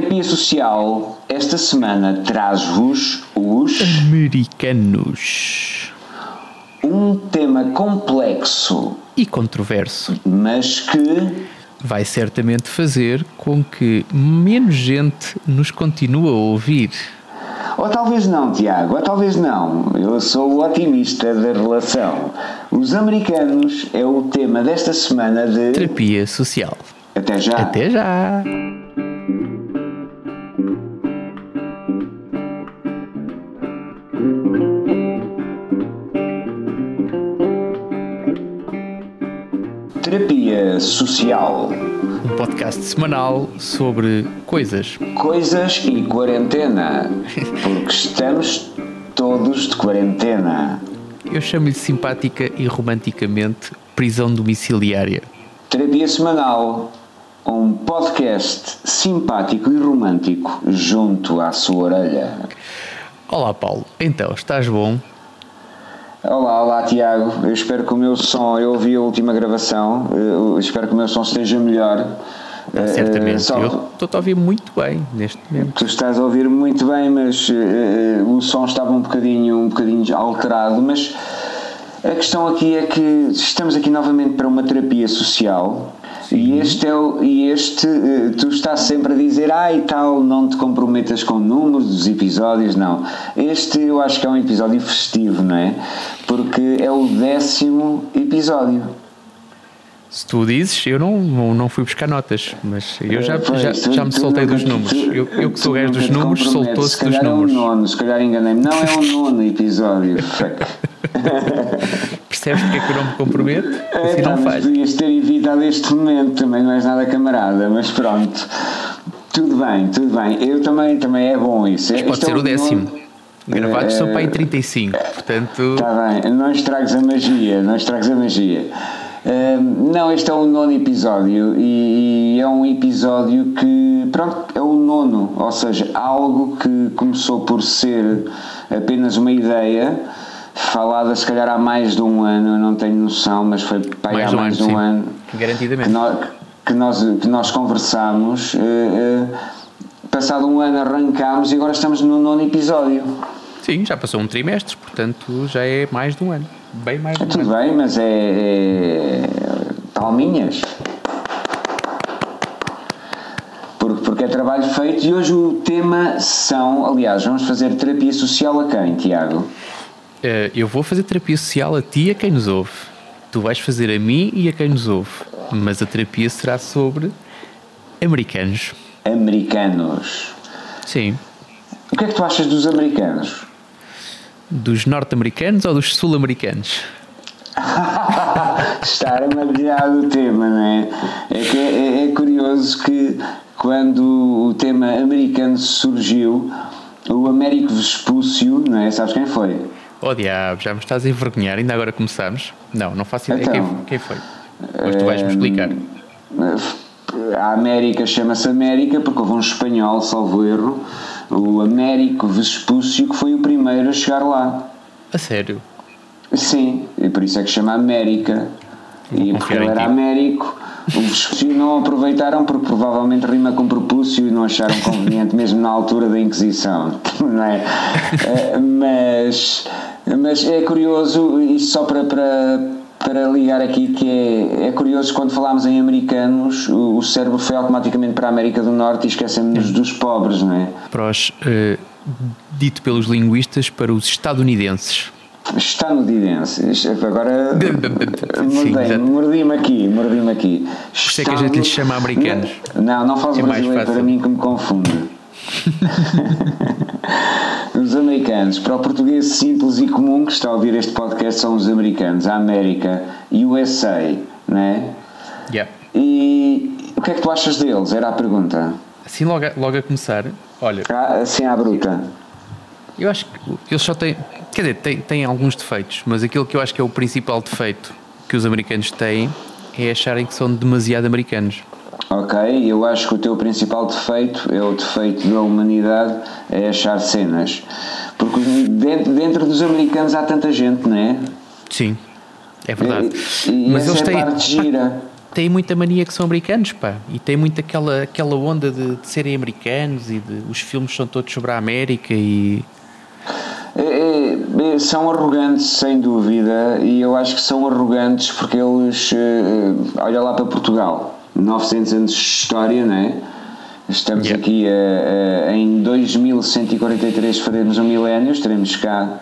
Terapia Social esta semana traz-vos os Americanos. um tema complexo, E controverso. mas que Vai certamente fazer com que menos gente nos continue a ouvir. ou talvez não, Tiago, ou talvez não. Eu sou o otimista da relação. Os americanos é o tema desta semana de Terapia social. até já. Até já! Social. Um podcast semanal sobre coisas. Coisas e quarentena. Porque estamos todos de quarentena. Eu chamo-lhe simpática e romanticamente prisão domiciliária. Terapia Semanal, um podcast simpático e romântico junto à sua orelha. Olá Paulo, então estás bom? Olá, olá Tiago, eu espero que o meu som, eu ouvi a última gravação, eu espero que o meu som esteja melhor. Eh, Certamente. só- Eu estou a ouvir muito bem neste momento. Tu estás a ouvir muito bem, mas eh, eh, o som estava um bocadinho, um bocadinho alterado, mas a questão aqui é que estamos aqui novamente para uma terapia social e este é o, e este eh, tu estás sempre a dizer ah e tal, não te comprometas com números dos episódios, não. Este eu acho que é um episódio festivo, não é? Porque é o décimo episódio. Se tu dizes, eu não, não, fui buscar notas, mas eu já, Eh, pois, já, tu- já me soltei nunca- dos números. tu- Eu, eu que sou gajo dos números, soltou-se Se dos números. É um nono, se calhar enganei-me. Não, é um nono episódio. Percebes porque é que eu não me comprometo? É, Assim tá, não mas falho. podias ter evitado este momento, também não és nada camarada, mas pronto. Tudo bem, tudo bem. Eu também, também é bom isso. Pode Isto é ser o décimo. nono- Gravados são Eh, para aí 35, portanto. Está bem, não estragues a magia, não estragues a magia. Ahm, não, este é o nono episódio e, e é um episódio que, pronto, é o nono, ou seja, algo que começou por ser apenas uma ideia, falada se calhar há mais de um ano, eu não tenho noção, mas foi para Mais há de um mais ano, de um sim. ano Garantidamente. que nós, que nós, que nós conversámos. eh, eh, passado um ano arrancámos e agora estamos no nono episódio. Sim, já passou um trimestre, portanto já é mais de um ano. Bem mais de um Tudo ano. bem, mas é, é palminhas. Porque é trabalho feito e hoje o tema são, aliás, vamos fazer terapia social a quem, Tiago? Eh, eu vou fazer terapia social a ti e a quem nos ouve. Tu vais fazer a mim e a quem nos ouve. Mas a terapia será sobre americanos. Americanos. Sim. O que é que tu achas dos americanos? Dos norte-americanos ou dos sul-americanos? Estar a madejar o tema, não é? É, que é, é- é curioso que quando o tema americano surgiu, o Américo Vespúcio, não é? Sabes quem foi? Oh diabo, já me estás a envergonhar, ainda agora começamos? Não, não faço ideia Então. quem, quem foi. Mas tu vais-me explicar. A América chama-se América porque houve um espanhol, salvo erro, o Américo Vespúcio, que foi o primeiro a chegar lá. A sério? Sim, e por isso é que chama América. E porque ele era. Américo, o Vespúcio não aproveitaram porque provavelmente rima com propúcio e não acharam conveniente mesmo na altura da Inquisição, não é? Eh, mas, mas é curioso, isto só para, para, para ligar aqui, que é, é curioso quando falámos em americanos, o, o cérebro foi automaticamente para a América do Norte e esquecemos dos pobres, não é? Para os, eh, dito pelos linguistas, para os estadunidenses. Estadunidenses. Agora Sim, mordei- exato. mordi-me aqui, mordi-me aqui. Por isso é que a gente lhes chama americanos. Não, não faz É brasileiro para mim que me confunde. os americanos, para o português simples e comum que está a ouvir este podcast, são os americanos, a América, USA, né? Yeah. E o que é que tu achas deles? Era a pergunta. Assim, logo a, logo a começar, olha, Ah, Assim à bruta. eu acho que eles só têm. Quer dizer, têm, têm alguns defeitos, mas aquilo que eu acho que é o principal defeito que os americanos têm é acharem que são demasiado americanos. Ok, eu acho que o teu principal defeito é o defeito da humanidade, é achar cenas. Porque dentro, dentro dos americanos há tanta gente, não é? Sim, é verdade. E, e mas eles é têm. parte gira. têm muita mania que são americanos, pá, e tem muito aquela, aquela onda de, de serem americanos e de os filmes são todos sobre a América e. É, é são arrogantes, sem dúvida, e eu acho que são arrogantes porque eles. Uh, olha lá para Portugal, 900 anos de história, não é? Estamos yeah. aqui em 2143, faremos um milénio, estaremos cá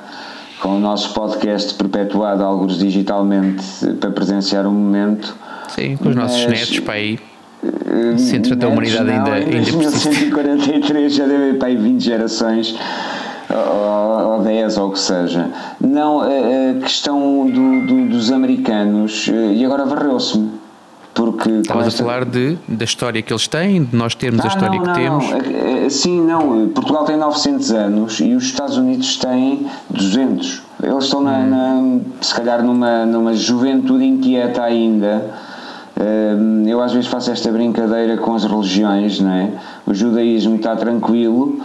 com o nosso podcast perpetuado, alguns digitalmente, para presenciar um momento. Sim, com os mas, nossos netos para aí. Centro da humanidade não, ainda, em 2143 já deve para aí 20 gerações ou, ou 10 ou o que seja. Não, a, questão do, do, dos americanos, eh, e agora varreu-se-me. Porque Estavas esta... a falar de, da história que eles têm, de nós termos ah, a história não, que não, temos. Não. É, é, sim, não. Portugal tem 900 anos e os Estados Unidos têm 200. Eles estão, na, hum. na, se calhar, numa, numa juventude inquieta ainda. Eu às vezes faço esta brincadeira com as religiões, não é? O judaísmo está tranquilo,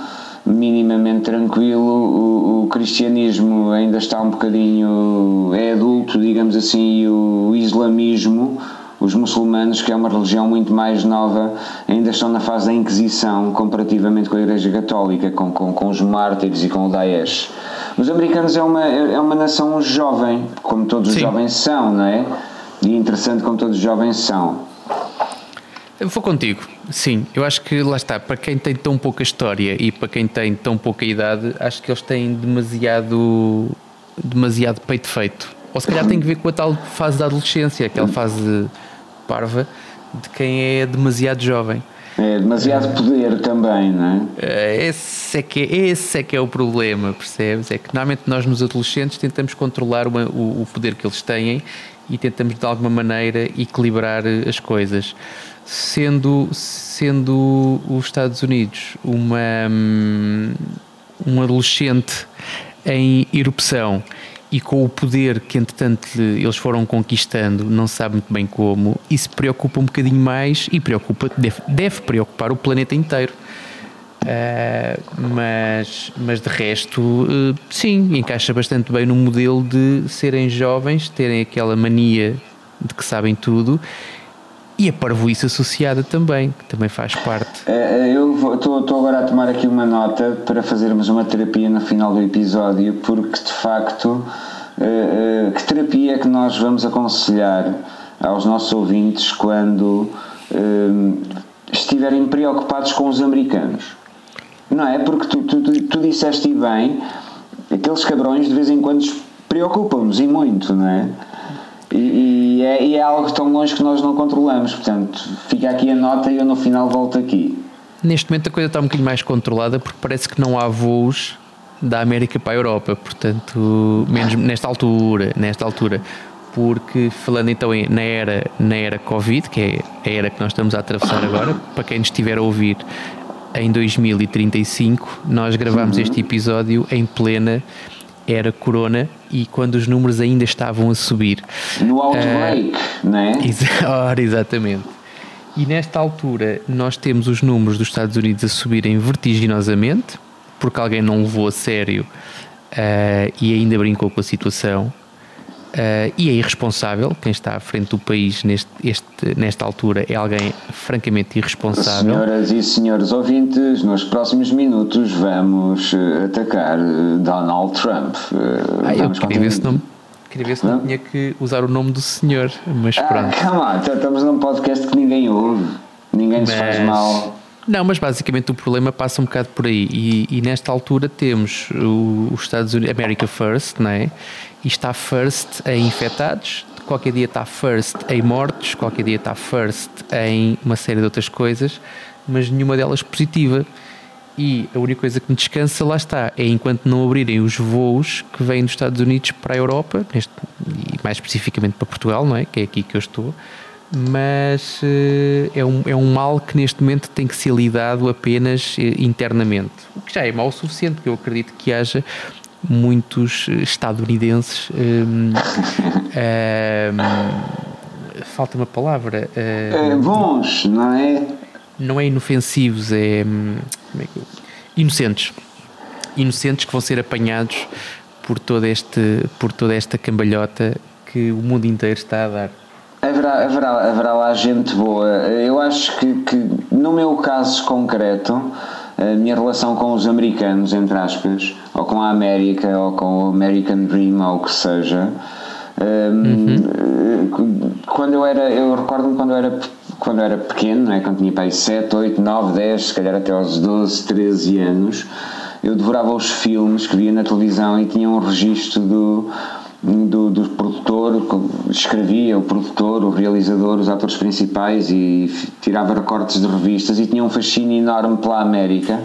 minimamente tranquilo, o, o cristianismo ainda está um bocadinho. é adulto, digamos assim, e o islamismo os muçulmanos, que é uma religião muito mais nova, ainda estão na fase da Inquisição comparativamente com a Igreja Católica, com, com, com os mártires e com o Daesh. Os americanos é uma, é uma nação jovem, como todos os Sim. jovens são, não é? E interessante como todos os jovens são. Eu vou contigo, sim. Eu acho que lá está, para quem tem tão pouca história e para quem tem tão pouca idade, acho que eles têm demasiado, demasiado peito feito. Ou se calhar tem que ver com a tal fase da adolescência, aquela fase parva de quem é demasiado jovem. É demasiado poder também, não é? é? Esse é, que é, esse é que é o problema, percebes? É que normalmente nós nos adolescentes tentamos controlar uma, o, o, poder que eles têm e tentamos de alguma maneira equilibrar as coisas. Sendo, sendo os Estados Unidos uma, hum, um adolescente em erupção e com o poder que entretanto eles foram conquistando, não se sabe muito bem como, isso preocupa um bocadinho mais e preocupa, deve, deve preocupar o planeta inteiro. Uh, mas, mas de resto, uh, sim, encaixa bastante bem no modelo de serem jovens, terem aquela mania de que sabem tudo e a parvoíce associada também, que também faz parte. É, é, eu estou agora a tomar aqui uma nota para fazermos uma terapia no final do episódio, porque de facto, é, que terapia é que nós vamos aconselhar aos nossos ouvintes quando estiverem preocupados com os americanos? Não é? Porque tu, tu, tu, disseste bem, aqueles cabrões de vez em quando preocupam-nos e muito, não é? E, é, e, é, algo tão longe que nós não controlamos. Portanto, fica aqui a nota e eu no final volto aqui. Neste momento a coisa está um bocadinho mais controlada porque parece que não há voos da América para a Europa, portanto, menos nesta altura, nesta altura. Porque falando então na era, na era Covid, que é a era que nós estamos a atravessar agora, para quem nos estiver a ouvir em 2035, nós gravamos uhum. este episódio em plena era Corona e quando os números ainda estavam a subir. No outbreak, uh, não é? Ora, exatamente. E nesta altura nós temos os números dos Estados Unidos a subirem vertiginosamente, porque alguém não levou a sério uh, e ainda brincou com a situação. Uh, e é irresponsável. Quem está à frente do país neste, este, nesta altura é alguém francamente irresponsável. Senhoras e senhores ouvintes, nos próximos minutos vamos uh, atacar uh, Donald Trump. ah, eu queria ver, se não, queria ver se não, não tinha que usar o nome do senhor, mas ah, pronto. Calma, então estamos num podcast que ninguém ouve, ninguém mas... se faz mal. Não, mas basicamente o problema passa um bocado por aí. E, e nesta altura temos os Estados Unidos, America First, não é? E está first em infectados, qualquer dia está first em mortos, qualquer dia está first em uma série de outras coisas, mas nenhuma delas positiva. E a única coisa que me descansa, lá está, é enquanto não abrirem os voos que vêm dos Estados Unidos para a Europa, neste, e mais especificamente para Portugal, não é? Que é aqui que eu estou. Mas uh, é, um, é um mal que neste momento tem que ser lidado apenas uh, internamente. O que já é mal o suficiente, porque eu acredito que haja muitos estadunidenses. Um, um, falta uma palavra. Um, bons, não é? Não é inofensivos, é, hum, é que, inocentes. Inocentes que vão ser apanhados por, todo este, por toda esta cambalhota que o mundo inteiro está a dar. Haverá, haverá, haverá lá gente boa. Eu acho que, que, no meu caso concreto, a minha relação com os americanos, entre aspas, ou com a América, ou com o American Dream, ou o que seja, uhum. quando eu era, eu recordo-me quando eu era quando eu era pequeno, né, quando tinha pai 7, 8, 9, 10, se calhar até aos 12, 13 anos, eu devorava os filmes que via na televisão e tinha um registro do, do, do produtor, escrevia o produtor, o realizador, os atores principais e tirava recortes de revistas e tinha um fascínio enorme pela América.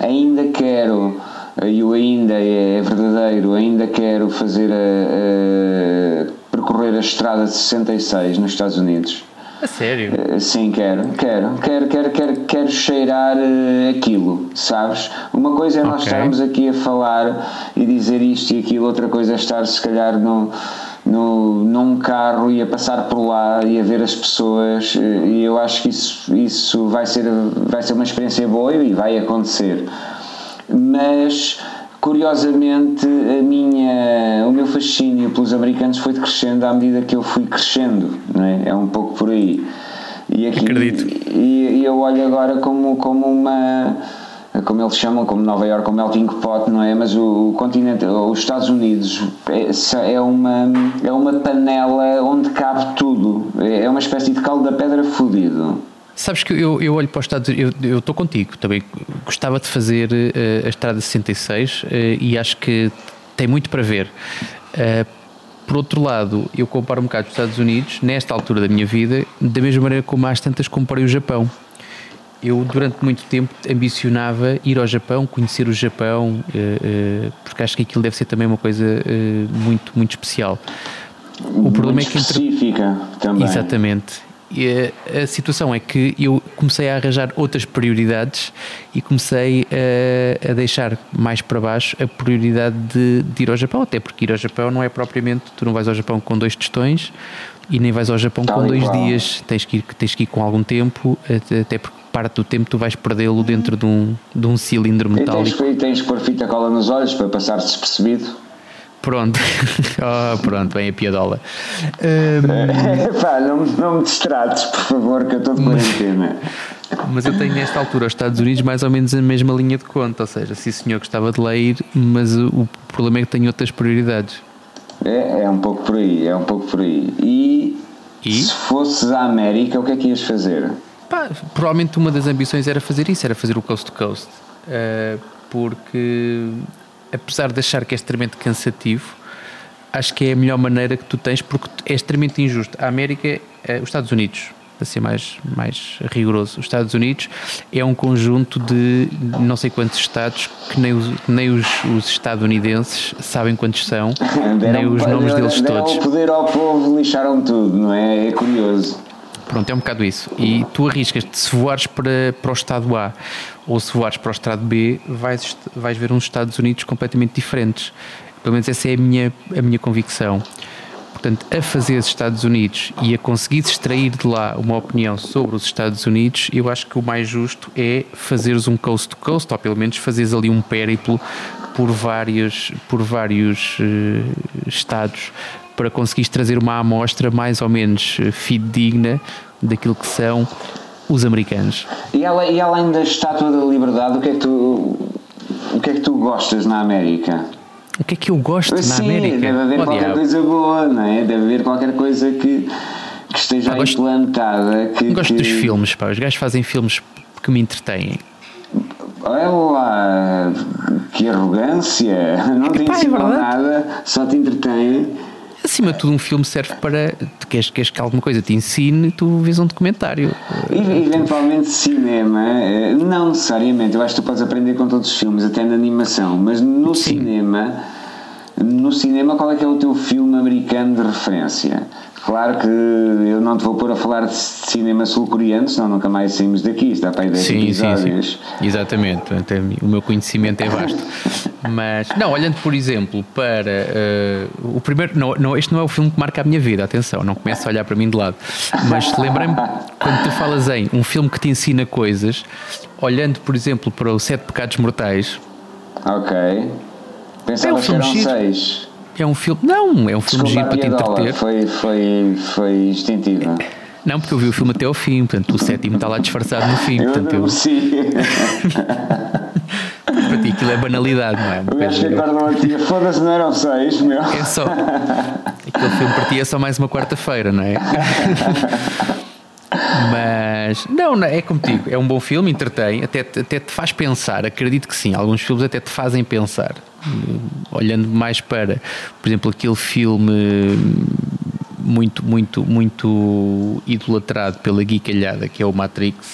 Ainda quero, e o ainda é verdadeiro, ainda quero fazer a, a percorrer a estrada de 66 nos Estados Unidos a sério? Uh, sim, quero, quero, quero, quero, quero, quero cheirar uh, aquilo, sabes? Uma coisa é nós okay. estarmos aqui a falar e dizer isto e aquilo, outra coisa é estar se calhar no, no, num carro e a passar por lá e a ver as pessoas uh, e eu acho que isso, isso vai, ser, vai ser uma experiência boa e vai acontecer. Mas curiosamente a minha, o meu fascínio pelos americanos foi crescendo à medida que eu fui crescendo, não é? É um pouco por aí. E aqui, Acredito. E, e eu olho agora como, como uma como eles chamam, como Nova York, como melting pot, não é? Mas o, o continente, os Estados Unidos é, é, uma, é uma panela onde cabe tudo. É uma espécie de caldo da pedra fudido. Sabes que eu, eu olho para os Estados Unidos, eu estou contigo também. Gostava de fazer uh, a Estrada 66 uh, eh, e acho que tem muito para ver. Uh, por outro lado, eu comparo um bocado os Estados Unidos, nesta altura da minha vida, da mesma maneira como às tantas comparei o Japão. Eu, durante muito tempo, ambicionava ir ao Japão, conhecer o Japão, porque acho que aquilo deve ser também uma coisa muito, muito especial. O muito problema é que. Específica entre... também. Exatamente. E a, a, situação é que eu comecei a arranjar outras prioridades e comecei a, a deixar mais para baixo a prioridade de, de, ir ao Japão, até porque ir ao Japão não é propriamente, tu não vais ao Japão com dois tostões e nem vais ao Japão Tal com dois dias, tens que, ir, tens que ir com algum tempo, até porque parte do tempo tu vais perdê-lo dentro de um, de um cilindro metálico. E tens, tens que pôr fita cola nos olhos para passar despercebido. Pronto, oh, pronto, vem a piadola. Um, Pá, não, não me distrates, por favor, que eu estou de quarentena. Mas eu tenho nesta altura aos Estados Unidos mais ou menos a mesma linha de conta, ou seja, sim senhor gostava de lá ir, mas o, o problema é que tenho outras prioridades. É, é um pouco por aí, é um pouco por aí. E, e? se fosses à América, o que é que ias fazer? Pá, provavelmente uma das ambições era fazer isso, era fazer o Coast to Coast. Uh, porque apesar de achar que é extremamente cansativo, acho que é a melhor maneira que tu tens, porque é extremamente injusto. A América, é, os Estados Unidos, para ser mais, mais rigoroso, os Estados Unidos é um conjunto de não sei quantos estados que nem os, nem os, os estadunidenses sabem quantos são, deram, nem os nomes deles deram todos. o poder ao povo, lixaram tudo, não é? É curioso. Pronto, é um bocado isso. E tu arriscas-te, se voares para, para o estado A ou se voares para o estado B, vais, vais ver uns Estados Unidos completamente diferentes. Pelo menos essa é a minha, a minha convicção. Portanto, a fazer os Estados Unidos e a conseguir extrair de lá uma opinião sobre os Estados Unidos, eu acho que o mais justo é fazeres um coast to coast, ou pelo menos fazeres ali um périplo por vários, por vários uh, estados para conseguires trazer uma amostra mais ou menos eh, fidedigna daquilo que são os americanos. E, ela, e além da Estátua da Liberdade, o que é que tu, o que é que tu gostas na América? O que é que eu gosto Sim, na América? Deve haver oh, qualquer diabo. coisa boa, não é? Deve haver qualquer coisa que, que esteja ah, gosto, implantada. Que, gosto que... dos filmes, pá. Os gajos fazem filmes que me entretêm. Olha lá, que arrogância! Não te ensinam é nada, só te entretém acima de tudo, um filme serve para. Tu queres, queres que alguma coisa te ensine, tu vês um documentário. Eventualmente, cinema, eh, não necessariamente. Eu acho que tu podes aprender com todos os filmes, até na animação, mas no Sim. cinema. No cinema, qual é que é o teu filme americano de referência? Claro que eu não te vou pôr a falar de cinema sul-coreano, senão nunca mais saímos daqui, está para aí 10 sim, episódios. Sim, sim. Exatamente, o meu conhecimento é vasto. Mas, não, olhando por exemplo para uh, o primeiro, não, não, este não é o filme que marca a minha vida, atenção, não começa a olhar para mim de lado. Mas lembrei-me, quando tu falas em um filme que te ensina coisas, olhando por exemplo para o Sete Pecados Mortais. Ok. Pensava é um que eram seis. É um filme. Não, é um filme giro para te entreter. foi, foi, foi instintiva. Não, porque eu vi o filme até ao fim, portanto o sétimo está lá disfarçado no fim. Eu Portanto, eu, para ti aquilo é banalidade, não é? Uma O gajo que foda-se, não eram seis, meu. É só. Aquele filme para ti é só mais uma quarta-feira, não é? Mas, não, não, é como digo, é um bom filme, entretém, até, te- até te faz pensar, acredito que sim, alguns filmes até te fazem pensar, olhando mais para, por exemplo, aquele filme muito, muito, muito idolatrado pela guicalhada que é o Matrix.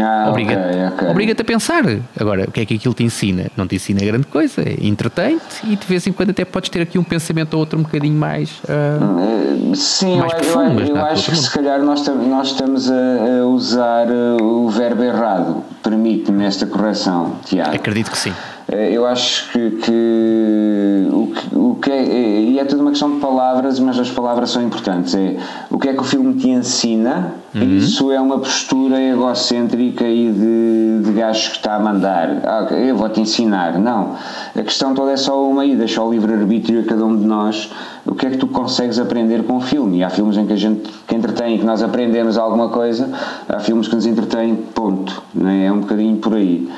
Ah, Obriga-te ok. obriga-te a pensar. Agora, o que é que aquilo te ensina? Não te ensina grande coisa, é entretém-te e de vez em quando até podes ter aqui um pensamento ou outro um bocadinho mais. Eh, Sim, eu, mais eu- profundo, eu é acho que se calhar nós, nós estamos a, a usar eh, o verbo errado. Permite-me esta correção, Tiago. acredito que sim. Eh, Eu acho que, que o que, o que é, é- e é tudo uma questão de palavras, mas as palavras são importantes. É o que é que o filme te ensina, isso é uma postura egocêntrica e de, de gajo que está a mandar. Ah, eu vou-te ensinar. Não. A questão toda é só uma e deixa o livre-arbítrio a cada um de nós o que é que tu consegues aprender com o filme. E há filmes em que a gente que entretém e que nós aprendemos alguma coisa, há filmes que nos entretêm, ponto. Não é? é um bocadinho por aí.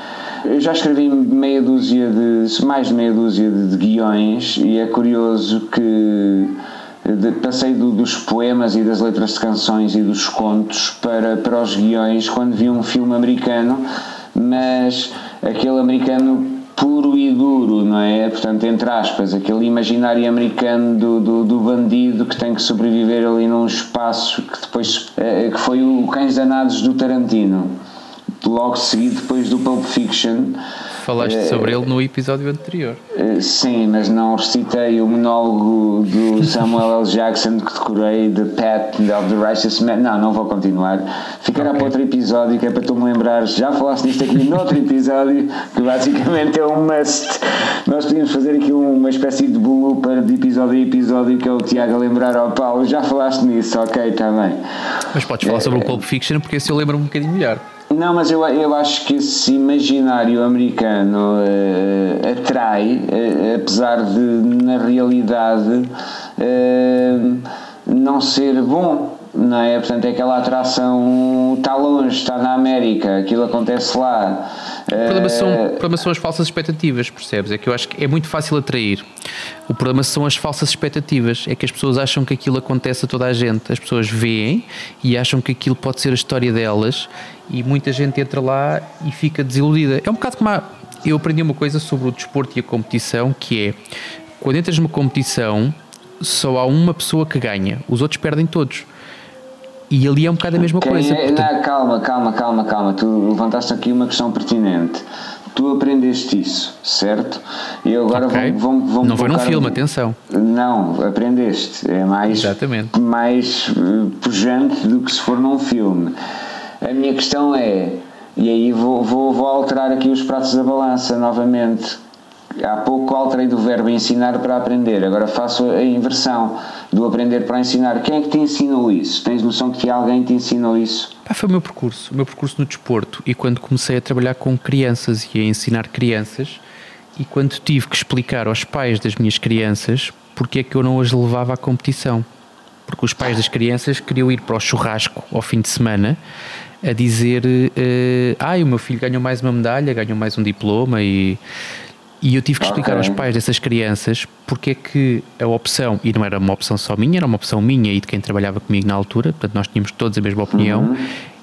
Eu já escrevi meia dúzia de, mais de meia dúzia de, de guiões e é curioso que de- passei do- dos poemas e das letras de canções e dos contos para, para os guiões quando vi um filme americano, mas aquele americano puro e duro, não é? Portanto, entre aspas, aquele imaginário americano do, do, do bandido que tem que sobreviver ali num espaço que depois eh, que foi o Cães Danados do Tarantino logo seguido depois do Pulp Fiction. Falaste sobre ele no episódio anterior. Eh, Sim, mas não recitei o monólogo do Samuel L. Jackson que decorei de Pat of the Righteous Man. Não, não vou continuar. Ficará para outro episódio que é para tu me lembrares. Já falaste disto aqui noutro episódio que basicamente é um must. Nós podíamos fazer aqui uma espécie de blooper de episódio a episódio que é o Tiago a lembrar ao Paulo. Já falaste nisso, ok, está bem. Mas podes falar sobre o Pulp Fiction porque esse eu lembro um bocadinho melhor. Não, mas eu, eu acho que esse imaginário americano eh, atrai, eh, apesar de na realidade eh, não ser bom. Não é? Portanto, é aquela atração está longe, está na América, aquilo acontece lá. O problema, são, o problema são as falsas expectativas, percebes? É que eu acho que é muito fácil atrair. O problema são as falsas expectativas. É que as pessoas acham que aquilo acontece a toda a gente. As pessoas veem e acham que aquilo pode ser a história delas e muita gente entra lá e fica desiludida. É um bocado como a, eu aprendi uma coisa sobre o desporto e a competição que é quando entras numa competição só há uma pessoa que ganha, os outros perdem todos. E ali é um bocado a mesma Quem coisa. é- Portanto, não, calma, calma, calma, calma. Tu levantaste aqui uma questão pertinente. Tu aprendeste isso, certo? E agora Ok. vou, vou, vou Não foi num filme, atenção. Não, aprendeste. É mais, Exatamente. mais eh, pujante do que se for num filme. A minha questão é, e aí vou, vou, vou alterar aqui os pratos da balança novamente. Há pouco alterei do verbo ensinar para aprender, agora faço a inversão do aprender para ensinar. Quem é que te ensinou isso? Tens noção que alguém te ensinou isso? Pá, foi o meu percurso, o meu percurso no desporto e quando comecei a trabalhar com crianças e a ensinar crianças e quando tive que explicar aos pais das minhas crianças porque é que eu não as levava à competição. Porque os pais das crianças queriam ir para o churrasco ao fim de semana a dizer eh, ai, o meu filho ganhou mais uma medalha, ganhou mais um diploma e, e eu tive que explicar Ok. aos pais dessas crianças porque é que a opção, e não era uma opção só minha, era uma opção minha e de quem trabalhava comigo na altura, portanto nós tínhamos todos a mesma opinião,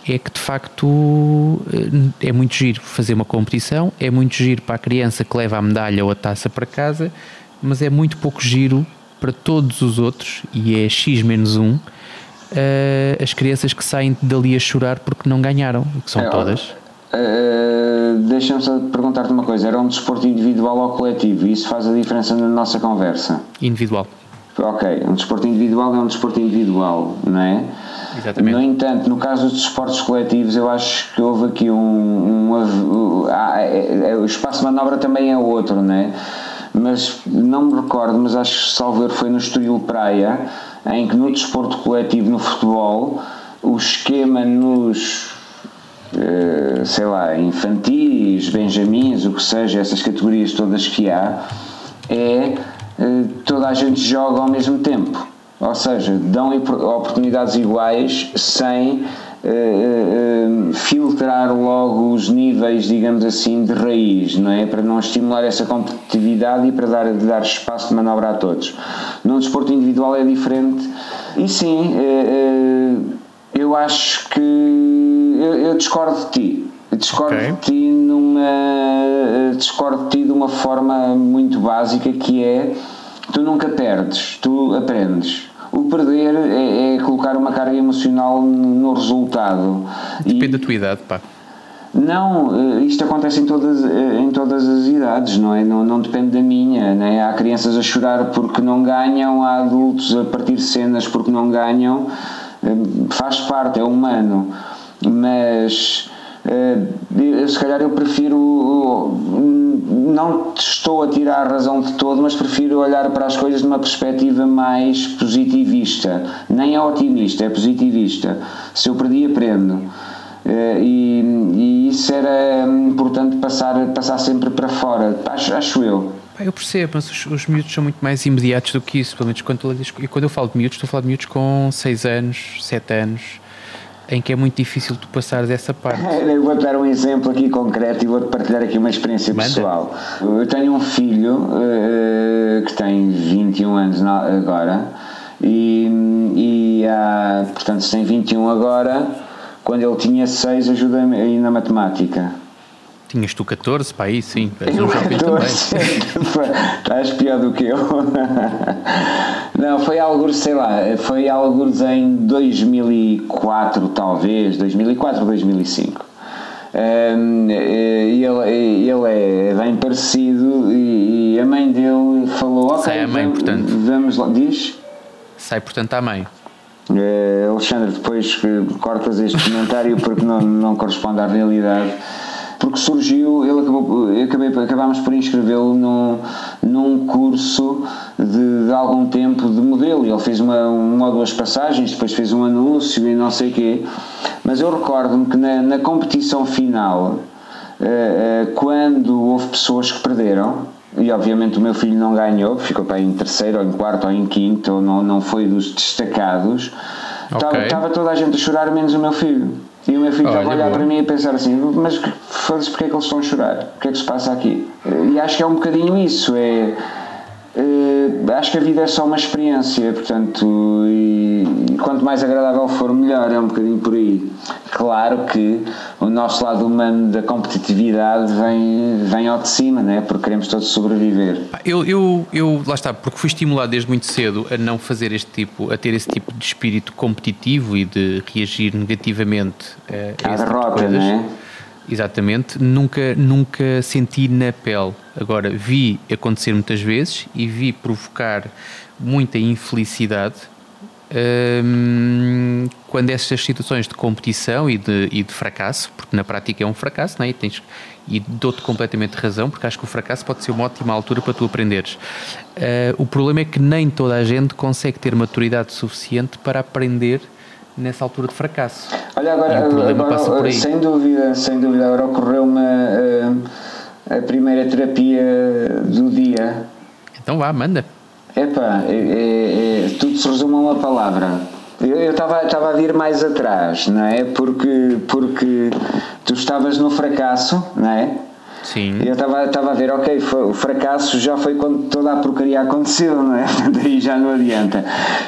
é que de facto eh, é muito giro fazer uma competição, é muito giro para a criança que leva a medalha ou a taça para casa, mas é muito pouco giro para todos os outros, e é X menos um, eh, as crianças que saem dali a chorar porque não ganharam, que são É, todas. Uh, Deixa-me só perguntar-te uma coisa: era um desporto individual ou coletivo? Isso faz a diferença na nossa conversa. Individual. Ok, um desporto individual é um desporto individual, não é? Exatamente. No entanto, no caso dos desportos coletivos, eu acho que houve aqui um. um, um ah, é- é- o espaço de manobra também é outro, não é? Mas não me recordo, mas acho que Salver foi no Estoril Praia, em que no desporto coletivo, no futebol, o esquema nos eh, sei lá, infantis, benjamins, o que seja, essas categorias todas que há, é toda a gente joga ao mesmo tempo. Ou seja, dão oportunidades iguais sem uh, uh, filtrar logo os níveis, digamos assim, de raiz, não é? Para não estimular essa competitividade e para dar, dar espaço de manobra a todos. No desporto individual é diferente e sim, uh, eu acho que eu, eu, discordo de ti. discordo okay. de ti numa discordo de ti de uma forma muito básica que é tu nunca perdes, tu aprendes. O perder é, é colocar uma carga emocional no resultado. Depende e, da tua idade, pá. Não, eh, isto acontece em todas, eh, em todas as idades, não é? Não, não depende da minha, né? Há crianças a chorar porque não ganham, há adultos a partir cenas porque não ganham, faz parte, é humano. Mas uh, se calhar eu prefiro não estou a tirar a razão de todo, mas prefiro olhar para as coisas de uma perspectiva mais positivista. Nem é otimista, é positivista. Se eu perdi, aprendo. Uh, e, e, isso era importante passar, passar sempre para fora, acho, acho eu. Eu percebo, mas os, os miúdos são muito mais imediatos do que isso, pelo menos quando, quando eu falo de miúdos, estou a falar de miúdos com 6 anos, 7 anos em que é muito difícil tu passares essa parte. Eu vou dar um exemplo aqui concreto e vou-te partilhar aqui uma experiência Manda. pessoal. Eu tenho um filho uh, que tem 21 anos agora e, e há, portanto, se tem 21 agora, quando ele tinha 6 ajuda-me aí na matemática. Tinhas tu 14 para aí, sim. Eu um 14. Estás pior do que eu. Não, foi algo, sei lá, foi algo em 2004, talvez, 2004 ou 2005. Um, ele, ele é bem parecido e, a mãe dele falou: Ok, Sai a mãe, vamos, portanto. vamos lá. Diz? Sai, portanto, à mãe. Uh, Alexandre, depois cortas este comentário porque não, não corresponde à realidade porque surgiu, ele acabou, acabei, acabámos por inscrevê-lo num, num curso de, de, algum tempo de modelo. Ele fez uma, uma ou duas passagens, depois fez um anúncio e não sei o quê. Mas eu recordo-me que na, na competição final, uh, uh, quando houve pessoas que perderam, e obviamente o meu filho não ganhou, ficou para em terceiro, ou em quarto, ou em quinto, ou não, não foi dos destacados, okay. estava toda a gente a chorar, menos o meu filho. E o meu filho estava a olhar para mim e pensar assim: mas foda-se, porque é que eles estão a chorar? O que é que se passa aqui? E acho que é um bocadinho isso. É, é acho que a vida é só uma experiência, portanto, e, e quanto mais agradável for, melhor. É um bocadinho por aí. Claro que o nosso lado humano da competitividade vem, vem ao de cima, né? porque queremos todos sobreviver. Eu, eu, eu, lá está, porque fui estimulado desde muito cedo a não fazer este tipo, a ter esse tipo de espírito competitivo e de reagir negativamente a, a derrota, tipo de não é? Exatamente, nunca, nunca senti na pele. Agora, vi acontecer muitas vezes e vi provocar muita infelicidade um, quando essas situações de competição e de, e de fracasso, porque na prática é um fracasso, não é? e, tens, e dou-te completamente razão, porque acho que o fracasso pode ser uma ótima altura para tu aprenderes. Uh, o problema é que nem toda a gente consegue ter maturidade suficiente para aprender nessa altura de fracasso. Olha, agora, agora sem dúvida, sem dúvida, agora ocorreu-me uh, a primeira terapia do dia. Então vá, manda. Epá, é, é, é, tudo se resume a uma palavra. Eu estava a vir mais atrás, não é? Porque, porque tu estavas no fracasso, não é? Sim. Eu estava a ver, ok, foi, o fracasso já foi quando toda a porcaria aconteceu, não é? Daí já não adianta.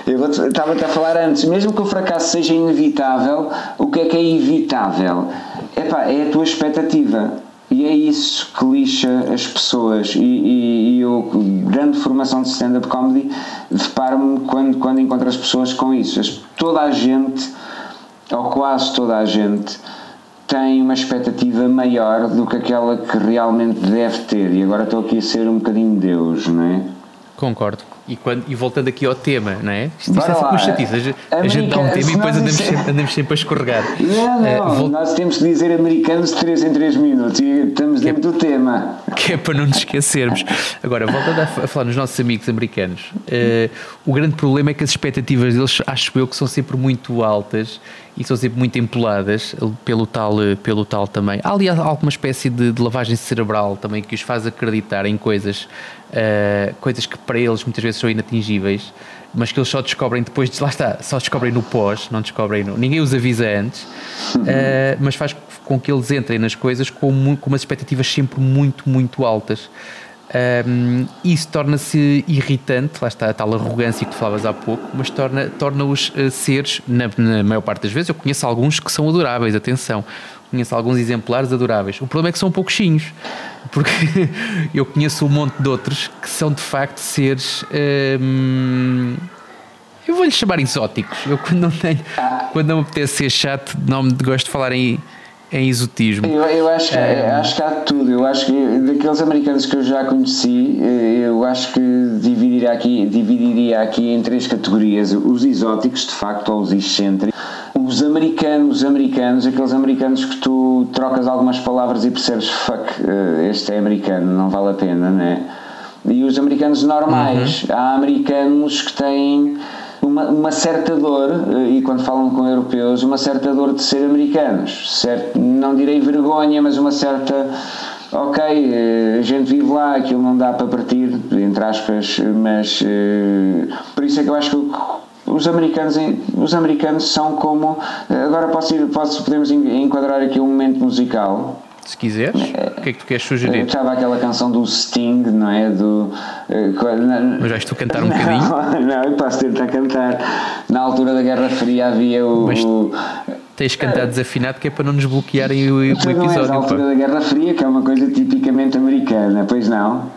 Eu estava-te a falar antes, mesmo que o fracasso seja inevitável, o que é que é evitável? Epá, é a tua expectativa. E é isso que lixa as pessoas. E, e, e eu, grande formação de stand-up comedy, deparo-me quando, quando encontro as pessoas com isso. Toda a gente, ou quase toda a gente, tem uma expectativa maior do que aquela que realmente deve ter. E agora estou aqui a ser um bocadinho Deus, não é? Concordo. E, quando, e voltando aqui ao tema, não é? Isto, isto é sempre chatice. A, a gente dá um tema e depois andamos, sempre, andamos sempre a escorregar. Não, não. Uh, Nós temos que dizer americanos de 3 em 3 minutos e estamos dentro é, do tema. Que é para não nos esquecermos. Agora, voltando a, a falar nos nossos amigos americanos, uh, o grande problema é que as expectativas deles, acho eu, que são sempre muito altas e são sempre muito empoladas pelo tal, pelo tal também. Há ali alguma espécie de, de lavagem cerebral também que os faz acreditar em coisas, uh, coisas que para eles muitas vezes são inatingíveis, mas que eles só descobrem depois, de, lá está, só descobrem no pós, não descobrem no. Ninguém os avisa antes, uh, mas faz com que eles entrem nas coisas com, com umas expectativas sempre muito, muito altas. Um, isso torna-se irritante, lá está a tal arrogância que tu falavas há pouco, mas torna-os torna uh, seres, na, na, maior parte das vezes, eu conheço alguns que são adoráveis, atenção, conheço alguns exemplares adoráveis. O problema é que são pouquinhos, porque eu conheço um monte de outros que são de facto seres. Um, eu vou-lhes chamar exóticos. Eu quando não tenho, quando não me apetece ser chato, não me gosto de falar em em exotismo. Eu, eu acho, que, é. acho que há tudo. Eu acho que daqueles americanos que eu já conheci, eh, eu acho que dividiria aqui, dividiria aqui em três categorias: os exóticos, de facto, ou os excêntricos. Os americanos, os americanos, aqueles americanos que tu trocas algumas palavras e percebes, fuck, eh, este é americano, não vale a pena, né? E os americanos normais. Uhum. Há americanos que têm uma, uma certa dor, eh, e quando falam com europeus, uma certa dor de ser americanos. Certo? Não direi vergonha, mas uma certa. Ok, eh, a gente vive lá, aquilo não dá para partir, entre aspas, mas eh, por isso é que eu acho que os americanos, os americanos são como. Agora posso ir, posso, podemos enquadrar aqui um momento musical se quiseres, o que é que tu queres sugerir? Estava aquela canção do Sting, não é? Do, eh, Mas vais tu cantar um não, bocadinho? Não, eu posso tentar cantar. Na altura da Guerra Fria havia o. Mas o tens que cantar desafinado que é para não nos bloquearem o, o episódio. Não é na altura pá. da Guerra Fria, que é uma coisa tipicamente americana, pois não?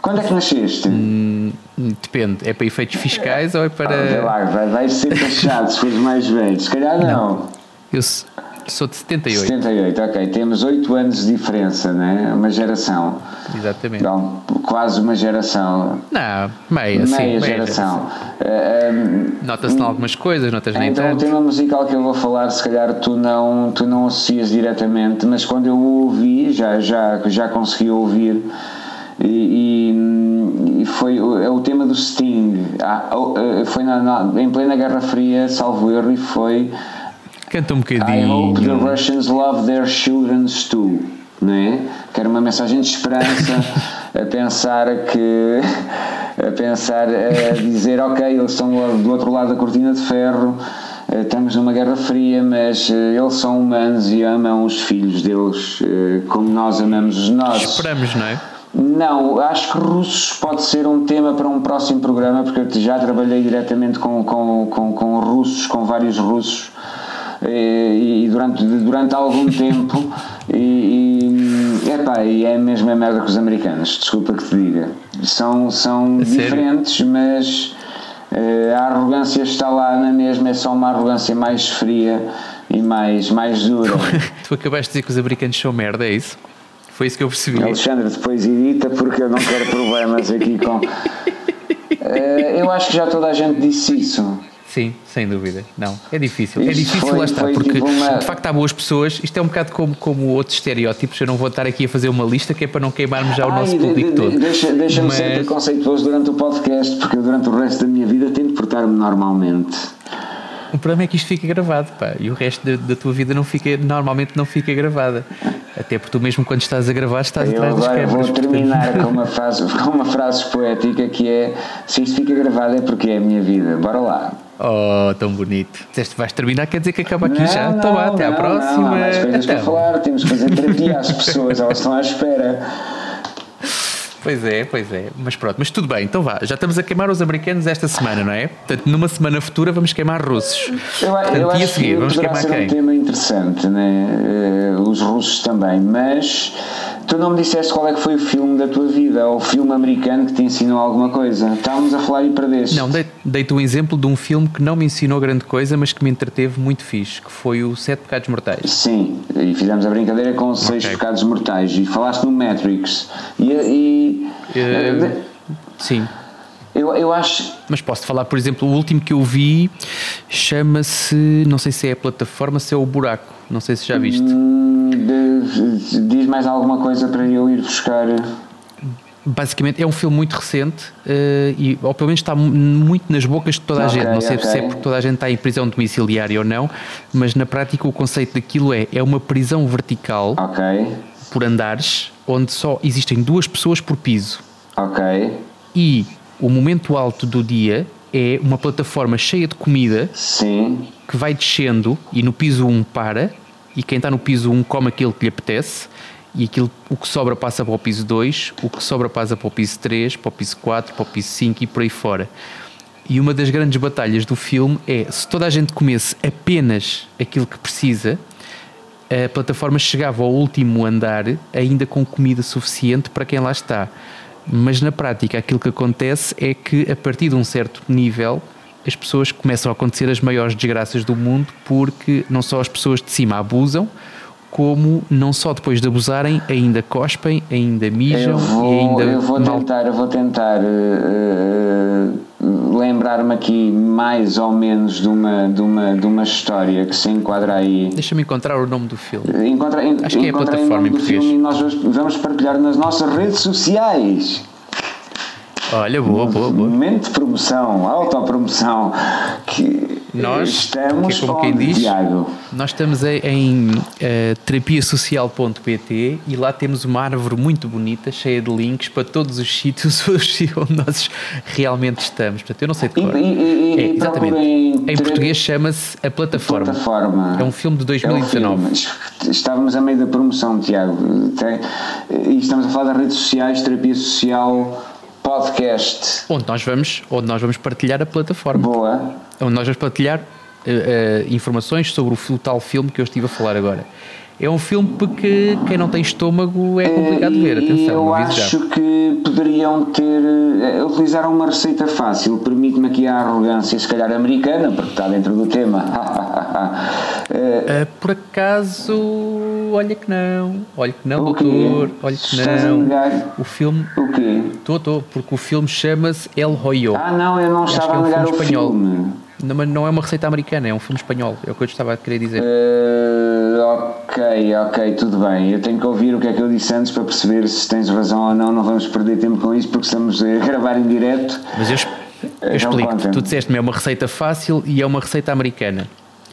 Quando é que nasceste? Hum, depende, é para efeitos fiscais ou é para. Ah, lá, vai, vai ser taxado se fores mais velho. Se calhar não. não. Eu, Sou de 78. 78, ok. Temos 8 anos de diferença, né? Uma geração. Exatamente. Então, quase uma geração. Não, meia, meia, sim, meia geração. Uh, eh, um, Nota-se em algumas coisas, notas nem Então, tanto. o tema musical que eu vou falar, se calhar tu não, tu não associas diretamente, mas quando eu o ouvi, já, já, já consegui ouvir. E, e, foi é o tema do Sting. Ah, eh, foi na, na, em plena Guerra Fria, salvo erro, e foi Canta um bocadinho. I hope the Russians love their children too. Não é? Quero uma mensagem de esperança a pensar que a pensar a dizer ok eles estão do outro lado da cortina de ferro eh, estamos numa guerra fria mas eh, eles são humanos e amam os filhos deles eh, como nós amamos os nossos esperamos não é não, acho que russos pode ser um tema para um próximo programa, porque eu já trabalhei diretamente com, com, com, com russos, com vários russos, e, e durante, durante algum tempo e, e, epá, e é a mesma merda que os americanos, desculpa que te diga. São, são diferentes, mas uh, a arrogância está lá na mesma, é só uma arrogância mais fria e mais, mais dura. tu acabaste de dizer que os americanos são merda, é isso? Foi isso que eu percebi. Alexandre, depois edita porque eu não quero problemas aqui com. Uh, eu acho que já toda a gente disse isso. Sim, sem dúvida. Não, é difícil. é difícil, foi, lá está, porque uma... de facto há boas pessoas. Isto é um bocado como, como outros estereótipos. Eu não vou estar aqui a fazer uma lista que é para não queimarmos já o Ai, nosso público de, de, todo. Deixa-me deixa Mas... ser preconceituoso durante o podcast, porque eu durante o resto da minha vida tento portar-me normalmente. O problema é que isto fica gravado, pá, e o resto da, da, tua vida não fica, normalmente não fica gravada. Até porque tu mesmo quando estás a gravar estás eu atrás das câmeras. vou terminar portanto... com, uma frase, com uma frase poética que é se isto fica gravado é porque é a minha vida. Bora lá. Oh, tão bonito. Disseste vais terminar, quer dizer que acaba aqui não, já. Então vá, até não, à próxima. Não, há mais coisas então. para falar, temos que fazer terapia às pessoas, elas estão à espera. Pois é, pois é. Mas pronto, mas tudo bem, então vá. Já estamos a queimar os americanos esta semana, não é? Portanto, numa semana futura vamos queimar russos. Eu, Portanto, eu a seguir, que vamos queimar ser quem? um tema interessante, né? Uh, os russos também, mas Tu não me disseste qual é que foi o filme da tua vida, ou o filme americano que te ensinou alguma coisa. Estávamos a falar e perdeste. Não, dei-te um exemplo de um filme que não me ensinou grande coisa, mas que me entreteve muito fixe, que foi o Sete Pecados Mortais. Sim, e fizemos a brincadeira com os okay. Seis Pecados Mortais, e falaste no Matrix. E... e uh, sim. Eu, eu acho. Mas posso falar, por exemplo, o último que eu vi chama-se. Não sei se é a plataforma, se é o Buraco. Não sei se já viste. Hum, diz mais alguma coisa para eu ir buscar. Basicamente é um filme muito recente uh, e, ou pelo menos está muito nas bocas de toda a okay, gente. Não sei okay. se é porque toda a gente está em prisão domiciliária ou não, mas na prática o conceito daquilo é: é uma prisão vertical okay. Por andares, onde só existem duas pessoas por piso. Ok. E o momento alto do dia é uma plataforma cheia de comida Sim. que vai descendo e no piso 1 para e quem está no piso 1 come aquilo que lhe apetece e aquilo, o que sobra passa para o piso 2, o que sobra passa para o piso 3, para o piso 4, para o piso 5 e por aí fora. E uma das grandes batalhas do filme é se toda a gente comesse apenas aquilo que precisa, a plataforma chegava ao último andar ainda com comida suficiente para quem lá está. Mas na prática aquilo que acontece é que a partir de um certo nível as pessoas começam a acontecer as maiores desgraças do mundo porque não só as pessoas de cima abusam, como não só depois de abusarem, ainda cospem, ainda mijam Eu vou, e ainda eu vou mal- tentar, eu vou tentar eh, eh, lembrar-me aqui mais ou menos de uma, de, uma, de uma história que se enquadra aí. Deixa-me encontrar o nome do filme. Encontra, Acho que é a plataforma nome em do português. filme e nós vamos partilhar nas nossas redes sociais. Olha, boa, boa, boa. Momento de promoção, autopromoção. Que Nós, estamos que é como quem diz, Tiago? Nós estamos em, em eh, terapiasocial.pt e lá temos uma árvore muito bonita, cheia de links para todos os sítios onde nós realmente estamos. Portanto, eu não sei de cor. e, e, É, e exatamente. procurem Em português chama-se A Plataforma. plataforma. É um filme de É um 2019. filme. Estávamos a meio da promoção, Tiago. Tem- E estamos a falar das redes sociais, terapia social, podcast. Onde nós vamos, onde nós vamos partilhar a plataforma. Boa. onde nós vamos partilhar eh, eh, informações sobre o tal filme que eu estive a falar agora. É um filme porque quem não tem estômago é complicado de ver, atenção, eu aviso já. acho que poderiam ter. eh, utilizar uma receita fácil. Permite-me aqui a arrogância, se calhar americana, porque está dentro do tema. Eh, Ah, por acaso, olha que não, olha que não, doutor, olha que não. O filme, o quê? estou, estou, porque o filme chama-se El Royo. Ah, não, eu não Acho estava que é a um negar o espanhol. filme. Não, mas não é uma receita americana, é um filme espanhol, é o que eu estava a querer dizer. Eh, ok, ok, tudo bem. Eu tenho que ouvir o que é que eu disse antes para perceber se tens razão ou não. Não vamos perder tempo com isso porque estamos a gravar em direto. Mas eu, eu então explico, tu disseste-me é uma receita fácil e é uma receita americana.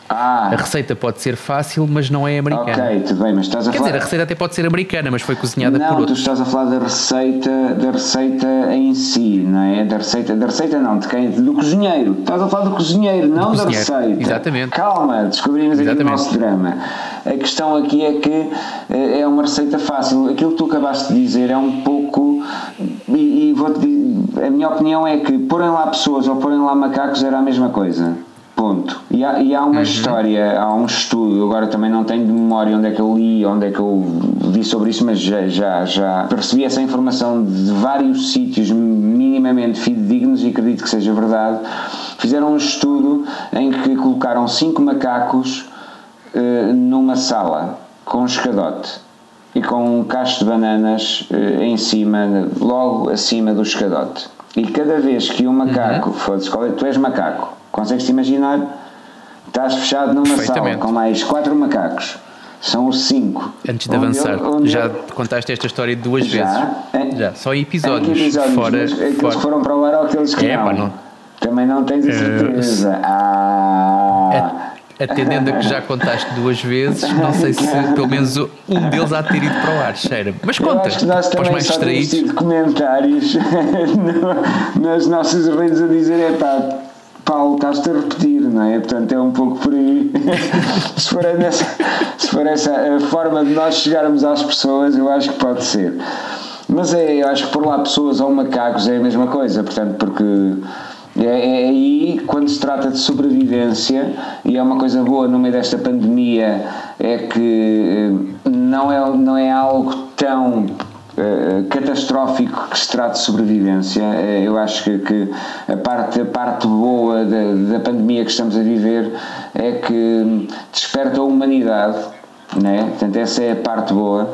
Ah, A receita pode ser fácil, mas não é americana. ok, tudo bem, mas estás a Quer falar. dizer, a receita até pode ser americana, mas foi cozinhada por Não, tu outro. estás a falar da receita, da receita em si, não é? Da receita, da receita não, de quem? Do cozinheiro. Estás a falar do cozinheiro, não da cozinheiro, receita. exatamente. Calma, descobrimos aqui o Exatamente. nosso drama. A questão aqui é que eh, é uma receita fácil. Aquilo que tu acabaste de dizer é um pouco. E, e vou-te dizer, a minha opinião é que porem lá pessoas ou porem lá macacos era a mesma coisa. Ponto. E há, e há Uhum. uma história, há um estudo, agora também não tenho de memória onde é que eu li, onde é que eu vi sobre isso, mas já, já, já percebi essa informação de vários sítios minimamente fidedignos e acredito que seja verdade. Fizeram um estudo em que colocaram cinco macacos eh, numa sala com um escadote e com um cacho de bananas eh, em cima, logo acima do escadote. E cada vez que um macaco, foda-se, qual é- tu és macaco, consegues-te imaginar? Estás fechado numa sala com mais quatro macacos, são os cinco. Antes de Onde avançar, eu- onde já eu- contaste esta história duas Já? vezes. É? Já, só em Em episódios. que episódios? fora, Mas aqueles fora. que foram para o ar ou aqueles que É, não? não. Também não tens a Eh, certeza. Ah. Atendendo a que já contaste duas vezes, não sei se pelo menos um deles há de ter ido para o ar, cheira. Mas conta, para os mais distraídos. tido comentários nas nossas redes a dizer é pá, Paulo, estás-te a repetir, não é? Portanto, é um pouco por aí. se, for nessa, se for essa a forma de nós chegarmos às pessoas, eu acho que pode ser. Mas é, eu acho que por lá pessoas ou macacos é a mesma coisa, portanto, porque é, é aí quando se trata de sobrevivência, e é uma coisa boa no meio desta pandemia, é que eh, não é, não é algo tão catastrófico que se trata de sobrevivência. Eh, eu acho que, que a, parte, a parte boa da, da pandemia que estamos a viver é que desperta a humanidade, né? portanto, essa é a parte boa.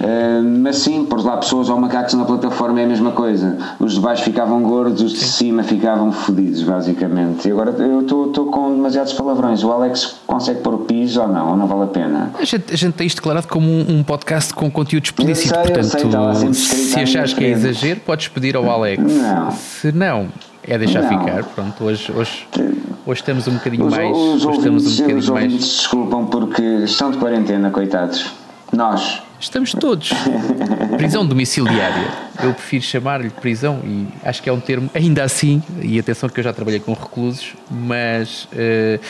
Uh, mas sim, por lá pessoas ou macacos na plataforma é a mesma coisa. Os de baixo ficavam gordos, os de cima ficavam fodidos, basicamente. E agora eu estou com demasiados palavrões. O Alex consegue pôr pis ou não? Ou não vale a pena? A gente, a gente tem isto declarado como um, um podcast com conteúdo explícito, sei, portanto, sei, sempre escrito se achares que é exagero, podes pedir ao Alex. Não. Se não, é deixar Não. ficar. Pronto, hoje, hoje, hoje estamos um bocadinho Os, mais. os hoje estamos ouvintes, um os bocadinho mais. ouvintes desculpam porque estão de quarentena, coitados. Nós. Estamos todos. Prisão domiciliária. eu prefiro chamar-lhe prisão e acho que é um termo, ainda assim, e atenção que eu já trabalhei com reclusos, mas uh,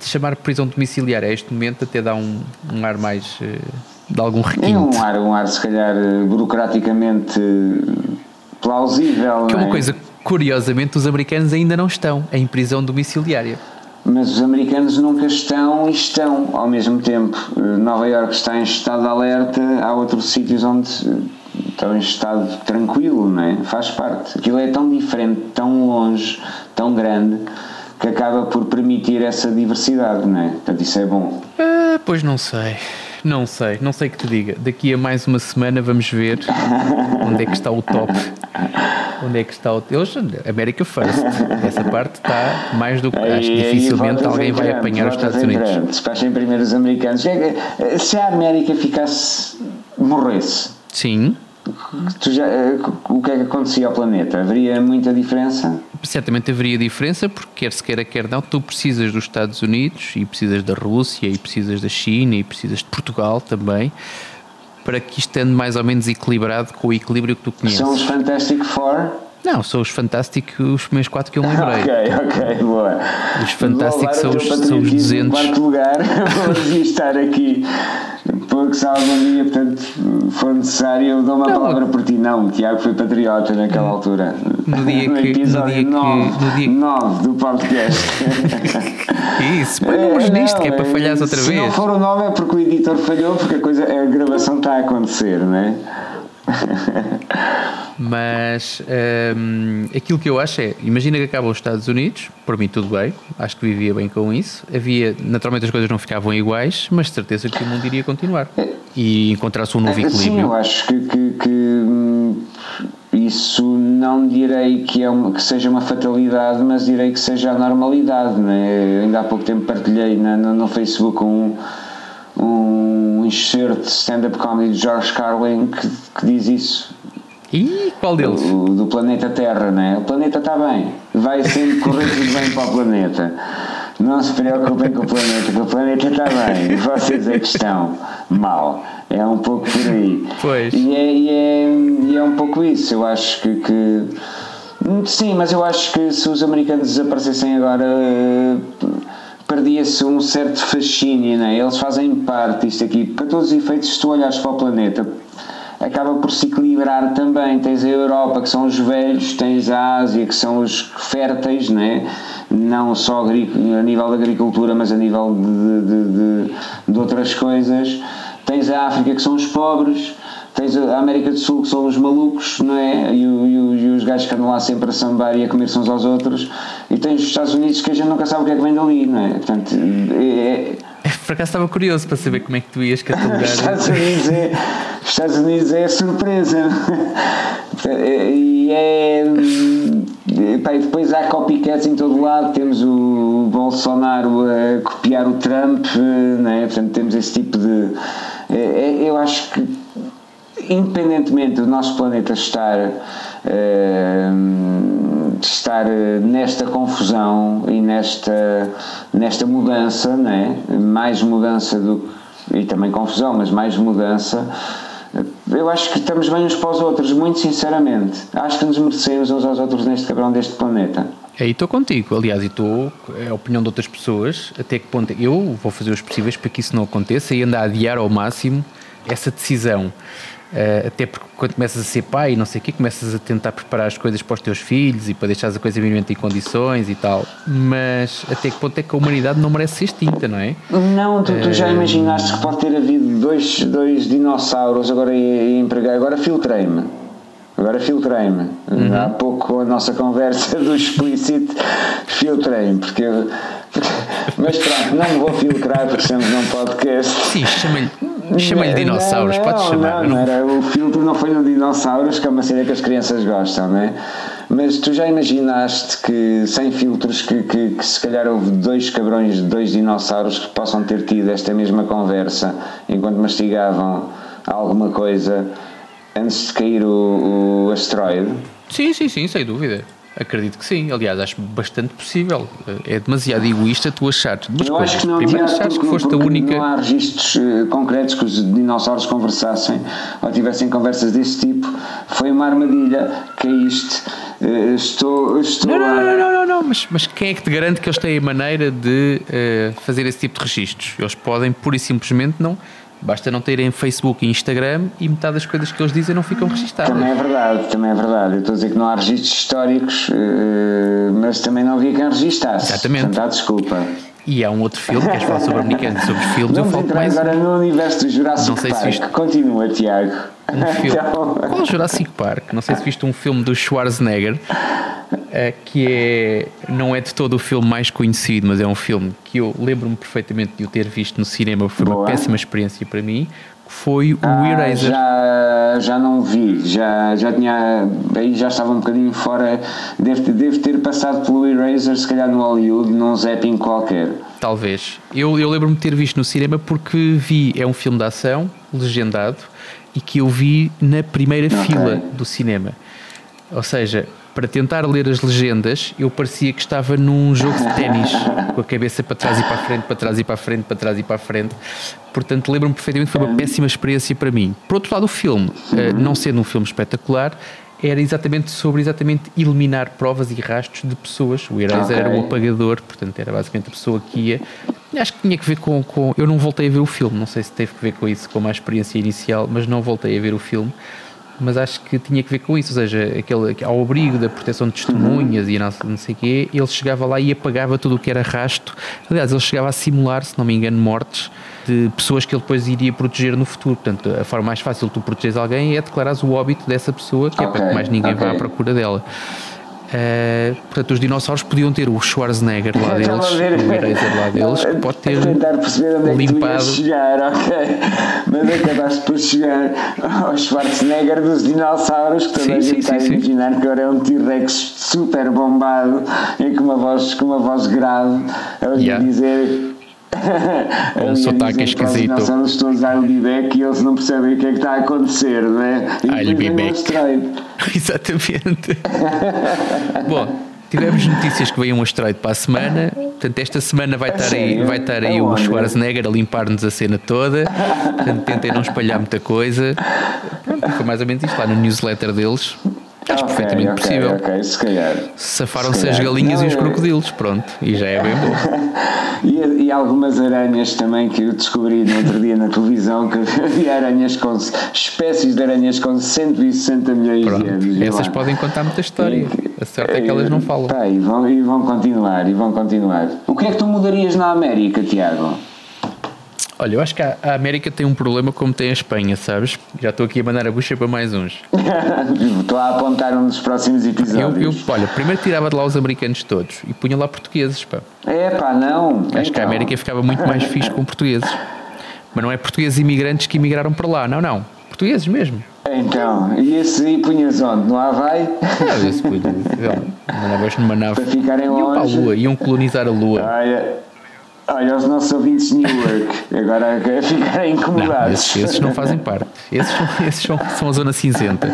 chamar prisão domiciliar a este momento até dá um, um ar mais uh, de algum requinte. É um ar, um ar se calhar burocraticamente plausível. Que é uma é? coisa, curiosamente, os americanos ainda não estão em prisão domiciliária mas os americanos nunca estão e estão ao mesmo tempo. Nova York está em estado de alerta, há outros sítios onde estão em estado tranquilo, não é? Faz parte. Aquilo é tão diferente, tão longe, tão grande, que acaba por permitir essa diversidade, não é? Portanto, isso é bom. Ah, pois não sei. Não sei, não sei que te diga. Daqui a mais uma semana vamos ver onde é que está o top. Onde é que está o. Eles, América First. Essa parte está mais do que. Acho que dificilmente alguém vai apanhar os Estados Unidos. Despachem primeiro os americanos. É se a América ficasse. morresse. Sim. Já, eh, o que é que acontecia ao planeta? Haveria muita diferença? Certamente haveria diferença, porque quer se queira, quer não, tu precisas dos Estados Unidos e precisas da Rússia e precisas da China e precisas de Portugal também para que isto ande mais ou menos equilibrado com o equilíbrio que tu conheces. São os Fantastic Four? Não, são os fantásticos, os primeiros quatro que eu lembrei. ok, ok, boa. Os fantásticos são os, são os 200. Em quarto lugar, vou estar aqui. Porque se algum dia, portanto, for necessário, eu dou uma não, palavra por ti. Não, o Tiago foi patriota naquela altura. No dia no que. No dia 9, que. No dia 9 do podcast. Isso, põe números é, nisto, que é para falhares outra se vez. Se não for o 9 é porque o editor falhou, porque a, coisa, a gravação está a acontecer, não é? Mas um, aquilo que eu acho é, imagina que acabam os Estados Unidos, por mim tudo bem, acho que vivia bem com isso. Havia, naturalmente as coisas não ficavam iguais, mas de certeza que o mundo iria continuar e encontrar-se um novo é, equilíbrio. Sim, eu acho que, que, que hum, isso não direi que, é uma, que seja uma fatalidade, mas direi que seja a normalidade. Né? Ainda há pouco tempo partilhei na, no, no Facebook um um enxerto de stand-up comedy de George Carlin que, que diz isso. E qual deles? Do, do planeta Terra, né? O planeta está bem, vai sempre correr tudo bem para o planeta. Não se preocupem com o planeta, que o planeta está bem, vocês é que estão mal. É um pouco por aí. Pois. E é, e é, e é um pouco isso. Eu acho que, que. Sim, mas eu acho que se os americanos desaparecessem agora perdia-se um certo fascínio, né? eles fazem parte disto aqui, para todos os efeitos, se tu olhares para o planeta, acaba por se equilibrar também. Tens a Europa, que são os velhos, tens a Ásia, que são os férteis, né? não só a nível da agricultura, mas a nível de, de, de, de outras coisas. Tens a África, que são os pobres tens a América do Sul que são os malucos, não é? E, o, e, os gajos que andam lá sempre a sambar e a comer-se uns aos outros, e tens os Estados Unidos que a gente nunca sabe o que é que vem dali, não é? Portanto, é, é por acaso estava curioso para saber como é que tu ias catalogar. Estados Unidos é, Estados Unidos é surpresa. E é. e depois há copycats em todo lado. Temos o Bolsonaro a copiar o Trump, não é? Portanto, temos esse tipo de. É, é, eu acho que independentemente do nosso planeta estar, uh, estar nesta confusão e nesta, nesta mudança, né? mais mudança do, e também confusão, mas mais mudança, eu acho que estamos bem uns para os outros, muito sinceramente. Acho que nos merecemos uns aos outros neste cabrão deste planeta. Aí estou contigo, aliás, e estou, é a opinião de outras pessoas, até que ponto eu vou fazer os possíveis para que isso não aconteça e andar a adiar ao máximo essa decisão. Uh, até porque quando começas a ser pai e não sei o quê, começas a tentar preparar as coisas para os teus filhos e para deixar a coisa minimamente em condições e tal. Mas até que ponto é que a humanidade não merece ser extinta, não é? Não, tu, tu já uh, imaginaste que pode ter havido dois, dois dinossauros, agora ia, empregar, agora filtrei-me. Agora filtrei-me. Uhum. Há pouco a nossa conversa do explícito filtrei-me, porque eu, mas pronto, não me vou filtrar porque estamos num podcast. Sim, chama-lhe chama dinossauros, não, podes chamar. Não, não, era, o filtro não foi no dinossauros, que é uma cena que as crianças gostam, não é? Mas tu já imaginaste que sem filtros que, que, que, se calhar houve dois cabrões, dois dinossauros que possam ter tido esta mesma conversa enquanto mastigavam alguma coisa antes de cair o, o asteroide? Sim, sim, sim, sem dúvida. Acredito que sim, aliás, acho bastante possível. É demasiado egoísta tu achares duas Eu coisas. acho que não Primeiro, tinha, achares que foste a única. não há registros eh, concretos que os dinossauros conversassem ou tivessem conversas desse tipo. Foi uma armadilha, caíste, eh, estou, estou Não, não, não, não, não, não, Mas, mas quem é que te garante que eles têm a maneira de eh, fazer esse tipo de registros? Eles podem pura e simplesmente não. Basta não terem Facebook e Instagram e metade das coisas que eles dizem não ficam registadas. Também é verdade, também é verdade. Eu estou a dizer que não há registros históricos, eh, mas também não havia quem registasse. Exatamente. Portanto, há desculpa. E há um outro filme, queres falar sobre americanos sobre filmes? Eu Vamos falo entrar mais agora no universo do Jurassic Não sei se Park. viste- Continua, Tiago. um filme. Então, Qual Jurassic Park? Não sei se viste um filme do Schwarzenegger eh, que é, não é de todo o filme mais conhecido, mas é um filme que eu lembro-me perfeitamente de o ter visto no cinema, foi uma Boa. péssima experiência para mim. Foi o ah, Eraser. já, já não vi, já, já tinha. Aí já estava um bocadinho fora. Deve, deve ter passado pelo Eraser, se calhar no Hollywood, num zapping qualquer. Talvez. Eu, eu lembro-me de ter visto no cinema porque vi, é um filme de ação, legendado, e que eu vi na primeira Ok. fila do cinema. Ou seja, para tentar ler as legendas, eu parecia que estava num jogo de ténis, com a cabeça para trás e para a frente, para trás e para a frente, para trás e para a frente. Portanto, lembro-me perfeitamente que foi uma péssima experiência para mim. Por outro lado, o filme, eh, não sendo um filme espetacular, era exatamente sobre exatamente eliminar provas e rastros de pessoas. O Eraser era o apagador, portanto era basicamente a pessoa que ia. Acho que tinha que ver com, com. Eu não voltei a ver o filme, não sei se teve que ver com isso, com a experiência inicial, mas não voltei a ver o filme. Mas acho que tinha que ver com isso, ou seja, aquele, ao abrigo da proteção de testemunhas e não, não sei o quê, ele chegava lá e apagava tudo o que era rasto. Aliás, ele chegava a simular, se não me engano, mortes de pessoas que ele depois iria proteger no futuro. Portanto, a forma mais fácil de tu protegeres alguém é declarares o óbito dessa pessoa, que é Ok, para que mais ninguém vá ok. à procura dela. Uh, portanto, os dinossauros podiam ter o Schwarzenegger lá deles, o Eraser lá deles, que pode ter é limpado. chegar? Mas acabaste por chegar ao Schwarzenegger dos dinossauros, que toda Sim, a gente está a imaginar que agora é um T-Rex super bombado e com uma voz, com uma voz grave, a Yeah. dizer. Com um sotaque esquisito. dinossauros todos I'll be back e eles não percebem o que é que está a acontecer, não é? E I'll be back. Exatamente. Bom, tivemos notícias que veio um asteroide para a semana. Portanto, esta semana vai estar aí, vai estar aí o Aonde? Schwarzenegger a limpar-nos a cena toda. Portanto, tentem não espalhar muita coisa. Pronto, foi mais ou menos isto lá no newsletter deles. Acho Ok, perfeitamente ok, possível. Ok, se calhar. Safaram-se Se as galinhas Não, e os é- crocodilos, pronto. E já é bem bom. E algumas aranhas também que eu descobri no outro dia na televisão que havia aranhas com espécies de aranhas com 160 milhões de Pronto. anos. vê Essas lá. podem contar muita história. A sorte é que elas não falam. Tá, e, vão, e vão continuar, e vão continuar. O que é que tu mudarias na América, Tiago? Olha, eu acho que a América tem um problema como tem a Espanha, sabes? Já estou aqui a mandar a bucha para mais uns. Estou a apontar um dos próximos Eu, episódios. eu, olha, primeiro tirava de lá os americanos todos e punha lá portugueses, pá. É pá, não. Acho que a Então. América ficava muito mais fixe com portugueses. Mas não é portugueses imigrantes que imigraram para lá, não, não. Portugueses mesmo. Então, e esse aí punhas onde? No Havaí? Ah, esse punha, sei lá, mandavas numa nave. Para ficarem Iam para a longe. Lua, iam colonizar a Lua. Olha, olha os nossos ouvintes de Newark, agora ficarem Não, incomodados. esses, esses não fazem parte. Esses, são, esses são, são a zona cinzenta.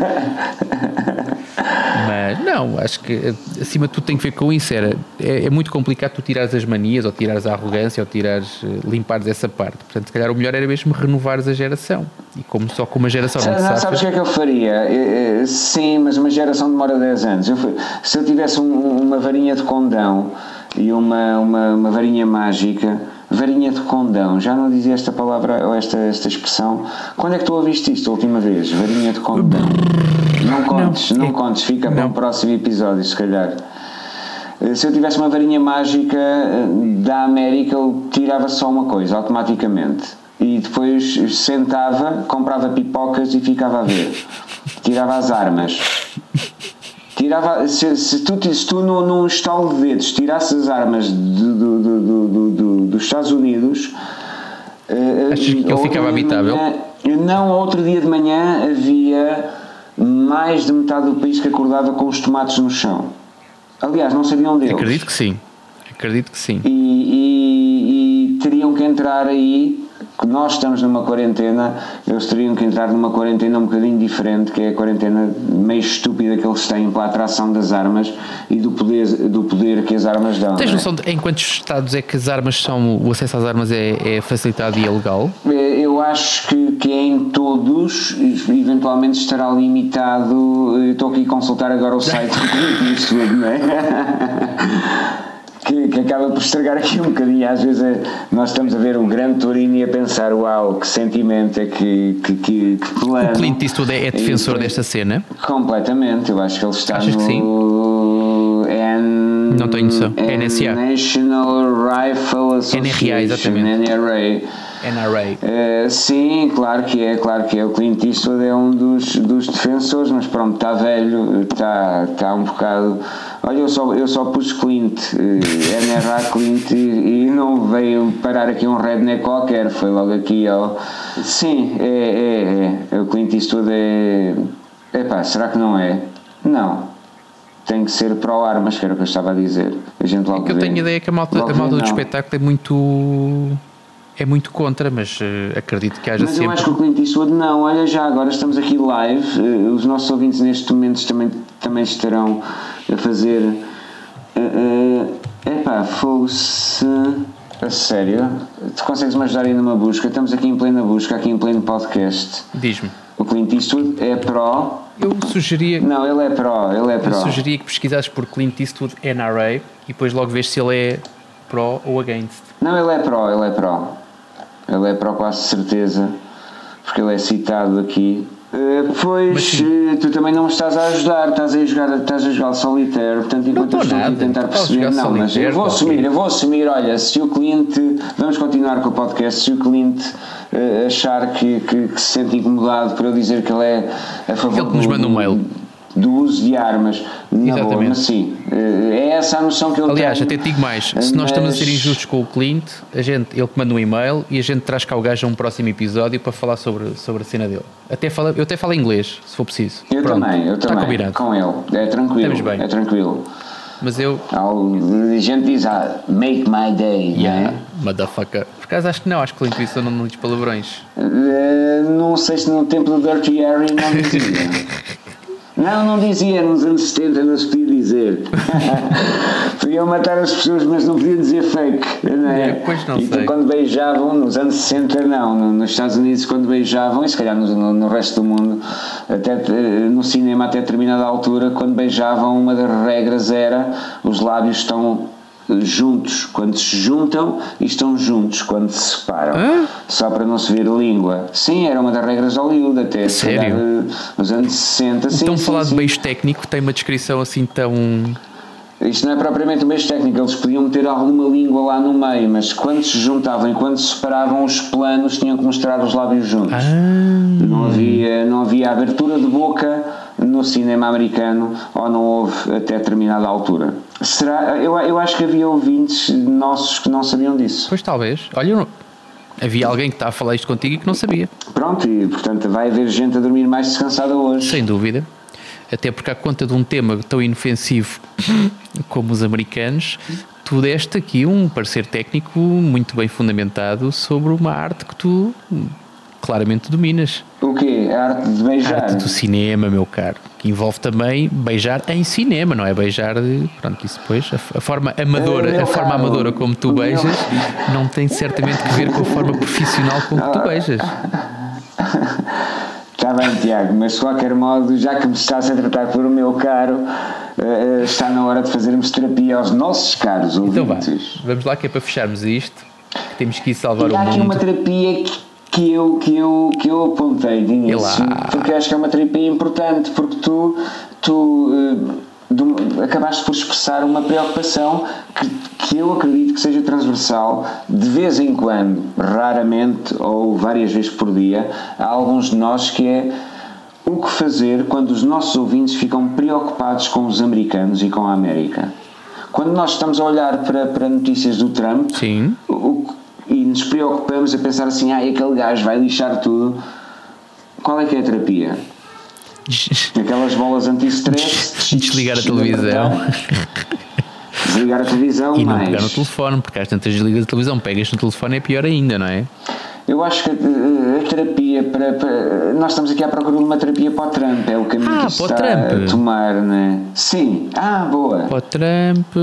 Mas não, acho que acima de tudo tem que ver com isso. Era, é, é muito complicado tu tirares as manias, ou tirares a arrogância, ou tirares, eh, limpares essa parte. Portanto, se calhar o melhor era mesmo renovares a geração. E como só com uma geração não Não, te sabes o que é que eu faria? Eh, eh, Sim, mas uma geração demora 10 anos. Eu se eu tivesse um- uma varinha de condão e uma, uma, uma varinha mágica, varinha de condão, já não dizia esta palavra ou esta, esta expressão? Quando é que tu ouviste isto a última vez? Varinha de condão. Não contes, não, é- contes, fica para não. o próximo episódio, se calhar. Eh, Se eu tivesse uma varinha mágica eh, da América, eu tirava só uma coisa, automaticamente. E depois sentava, comprava pipocas e ficava a ver. Tirava as armas. Tirava, se, se tu, se tu num, num estalo de dedos tirasse as armas do, do, do, do- do- do- dos Estados Unidos. eh, Achas que ele ficava habitável? manhã- não, outro dia de manhã havia mais de metade do país que acordava com os tomates no chão. Aliás, não sabiam deles. acredito que sim. Acredito que sim. E, e- e teriam que entrar aí nós estamos numa quarentena, eles teriam que entrar numa quarentena um bocadinho diferente, que é a quarentena meio estúpida que eles têm pela atração das armas e do poder, do poder que as armas dão. Tens é? noção de em quantos estados é que as armas são, o acesso às armas é, é facilitado e é legal? É, Eu acho que, que é em todos, eventualmente estará limitado. eu Estou aqui a consultar agora o site do não é? Que, que acaba por estragar aqui um bocadinho. Às vezes é- nós estamos a ver o grande Torino e a pensar: uau, que sentimento é que, que, que, que plano. O Clint Eastwood é, é defensor E- desta cena. Completamente, eu acho que ele está Achas que no N... Não tenho noção. NSA. National Rifle Association NRA, exatamente. NRA. NRA. Eh, sim, claro que é, claro que é. O Clint Eastwood é um dos, dos defensores, mas pronto, está velho, está, está um bocado. Olha, eu só, eu só pus Clint, eh, NRA Clint, e, e não veio parar aqui um redneck qualquer, foi logo aqui ao. Sim, é, é, é. O Clint Eastwood é. Epá, será que não é? Não. Tem que ser pró-armas, que era o que eu estava a dizer. A gente logo Que eu vê. tenho a ideia que a malta, Logo a vê, malta do não. espetáculo é muito. É muito contra, mas eh, acredito que haja Mas eu sempre. acho que o Clint Eastwood não, olha já agora estamos aqui live, eh, os nossos ouvintes neste momento também, também estarão a fazer é epá, fogo-se a sério, tu consegues me ajudar aí numa busca, estamos aqui em plena busca, aqui em pleno podcast. Diz-me. O Clint Eastwood é pró, Eu sugeria, não, ele é pró, ele é eu pró. sugeria que pesquisasses por Clint Eastwood NRA e depois logo vês se ele é pró ou against. Não, ele é pró, ele é pró. Ele é pró quase certeza, porque ele é citado aqui. Mas pois eh, tu também não me estás a ajudar, estás a jogar, estás a jogar solitário, portanto enquanto eu estou aqui a nada, tentar perceber, não, mas eu vou qualquer. assumir, eu vou assumir, olha, se o cliente, vamos continuar com o podcast, se o cliente eh, achar que, que, que se sente incomodado por eu dizer que ele é a favor Ele que nos manda um mail. Do uso de armas, na boa, Exatamente. mas sim, eh, é essa a noção que eu Aliás, tenho. até te digo mais, se nós estamos a ser mas- injustos com o Clint, a gente, ele que manda um e-mail e a gente traz cá o gajo a um próximo episódio para falar sobre, sobre a cena dele. Até fala, eu até falo inglês, se for preciso. Eu Pronto, também, eu Está também. combinado. Com ele. É tranquilo. Estamos bem. É tranquilo. Mas eu, A gente diz, ah, make my day, yeah, né? motherfucker. Por acaso acho que não, acho que Clint Eastwood não, não diz palavrões. Eh, Não sei se no tempo do Dirty Harry não dizia. Não, não dizia, nos anos 70 não se podia dizer. Podiam matar as pessoas, mas não podiam dizer fake. Não é? É, pois não e então sei. quando beijavam, nos anos 60 não, no- nos Estados Unidos quando beijavam, e se calhar no, no- no resto do mundo, até eh, no cinema até determinada altura, quando beijavam, uma das regras era os lábios estão juntos quando se juntam e estão juntos quando se separam. Hã? Só para não se ver língua. Sim, era uma das regras de Hollywood até. Sério? calhar, eh, Nos anos 60. Sim, Então sim, falar sim. de beijo técnico tem uma descrição assim tão. Isto não é propriamente um beijo técnico, eles podiam meter alguma língua lá no meio, mas quando se juntavam e quando se separavam, os planos tinham que mostrar os lábios juntos. Ah, Não, havia, não havia abertura de boca no cinema americano ou não houve até determinada altura. Será? Eu, eu acho que havia ouvintes nossos que não sabiam disso. pois talvez. Olha, não- havia alguém que está a falar isto contigo e que não sabia. Pronto, e portanto vai haver gente a dormir mais descansada hoje. Sem dúvida. Até porque, à conta de um tema tão inofensivo como os americanos, tu deste aqui um parecer técnico muito bem fundamentado sobre uma arte que tu claramente dominas. O quê? A arte de A beijar. arte do cinema, meu caro. Que envolve também beijar em cinema, não é beijar de. Pronto, isso depois. A, a forma amadora, meu a forma caro, amadora como tu o meu- beijas não tem certamente que ver com a forma profissional como tu beijas. Está bem, Tiago, mas de qualquer modo, já que me estás a tratar por o meu caro, eh, eh, está na hora de fazermos terapia aos nossos caros Então vá, ouvintes. vamos lá que é para fecharmos isto. que Temos que ir salvar e o há aqui mundo. uma terapia que, que, eu, que, eu, que eu apontei de início, porque acho que é uma terapia importante, porque tu, tu do- acabaste por expressar uma preocupação que, que eu acredito que seja transversal, de vez em quando, raramente ou várias vezes por dia, há alguns de nós que é o que fazer quando os nossos ouvintes ficam preocupados com os americanos e com a América. Quando nós estamos a olhar para, para notícias do Trump, Sim. o- e nos preocupamos a pensar assim, ah, aquele gajo vai lixar tudo. Qual é que é a terapia? Aquelas bolas anti-stress. Desligar a televisão. Desligar a televisão, E não mais. pegar no telefone, porque às tantas desligas a televisão, pegas no telefone é pior ainda, não é? Eu acho que a, a terapia para, para, Nós estamos aqui à procura de uma terapia para o Trump, é o caminho Ah, que está Trump. a tomar, né? Sim, ah, boa. Para o Trump,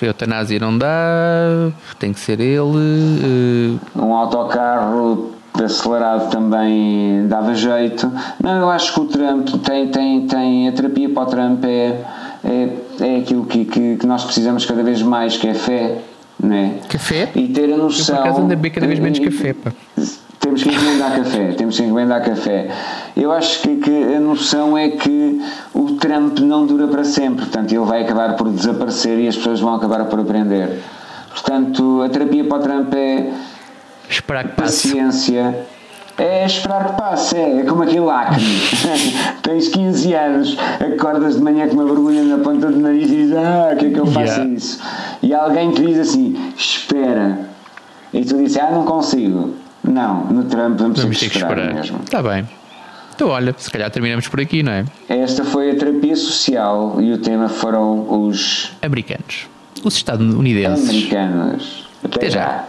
eutanásia não dá, tem que ser ele. eh, Um autocarro acelerado também dava jeito. Não, eu acho que o Trump tem, tem, tem a terapia para o Trump é, é, é aquilo que, que, que nós precisamos cada vez mais, que é fé. Né? Café? E ter a Eu noção. por acaso cada vez menos e- café, pá. Temos que encomendar café, temos que encomendar café. Eu acho que, que a noção é que o Trump não dura para sempre, portanto ele vai acabar por desaparecer e as pessoas vão acabar por aprender. Portanto, a terapia para o Trump é Esperar que passe. paciência. É esperar que passe, é, é como aquele acne. Tens 15 anos, acordas de manhã com uma vergonha na ponta do nariz e dizes: Ah, o que é que eu faço Yeah. isso? E alguém te diz assim: Espera. E tu dizes: Ah, não consigo. Não, no Trump vamos, Vamos ter que esperar, esperar. mesmo. Está bem. Então, olha, se calhar terminamos por aqui, não é? Esta foi a terapia social e o tema foram os Americanos. Os estadunidenses. americanos. Até já.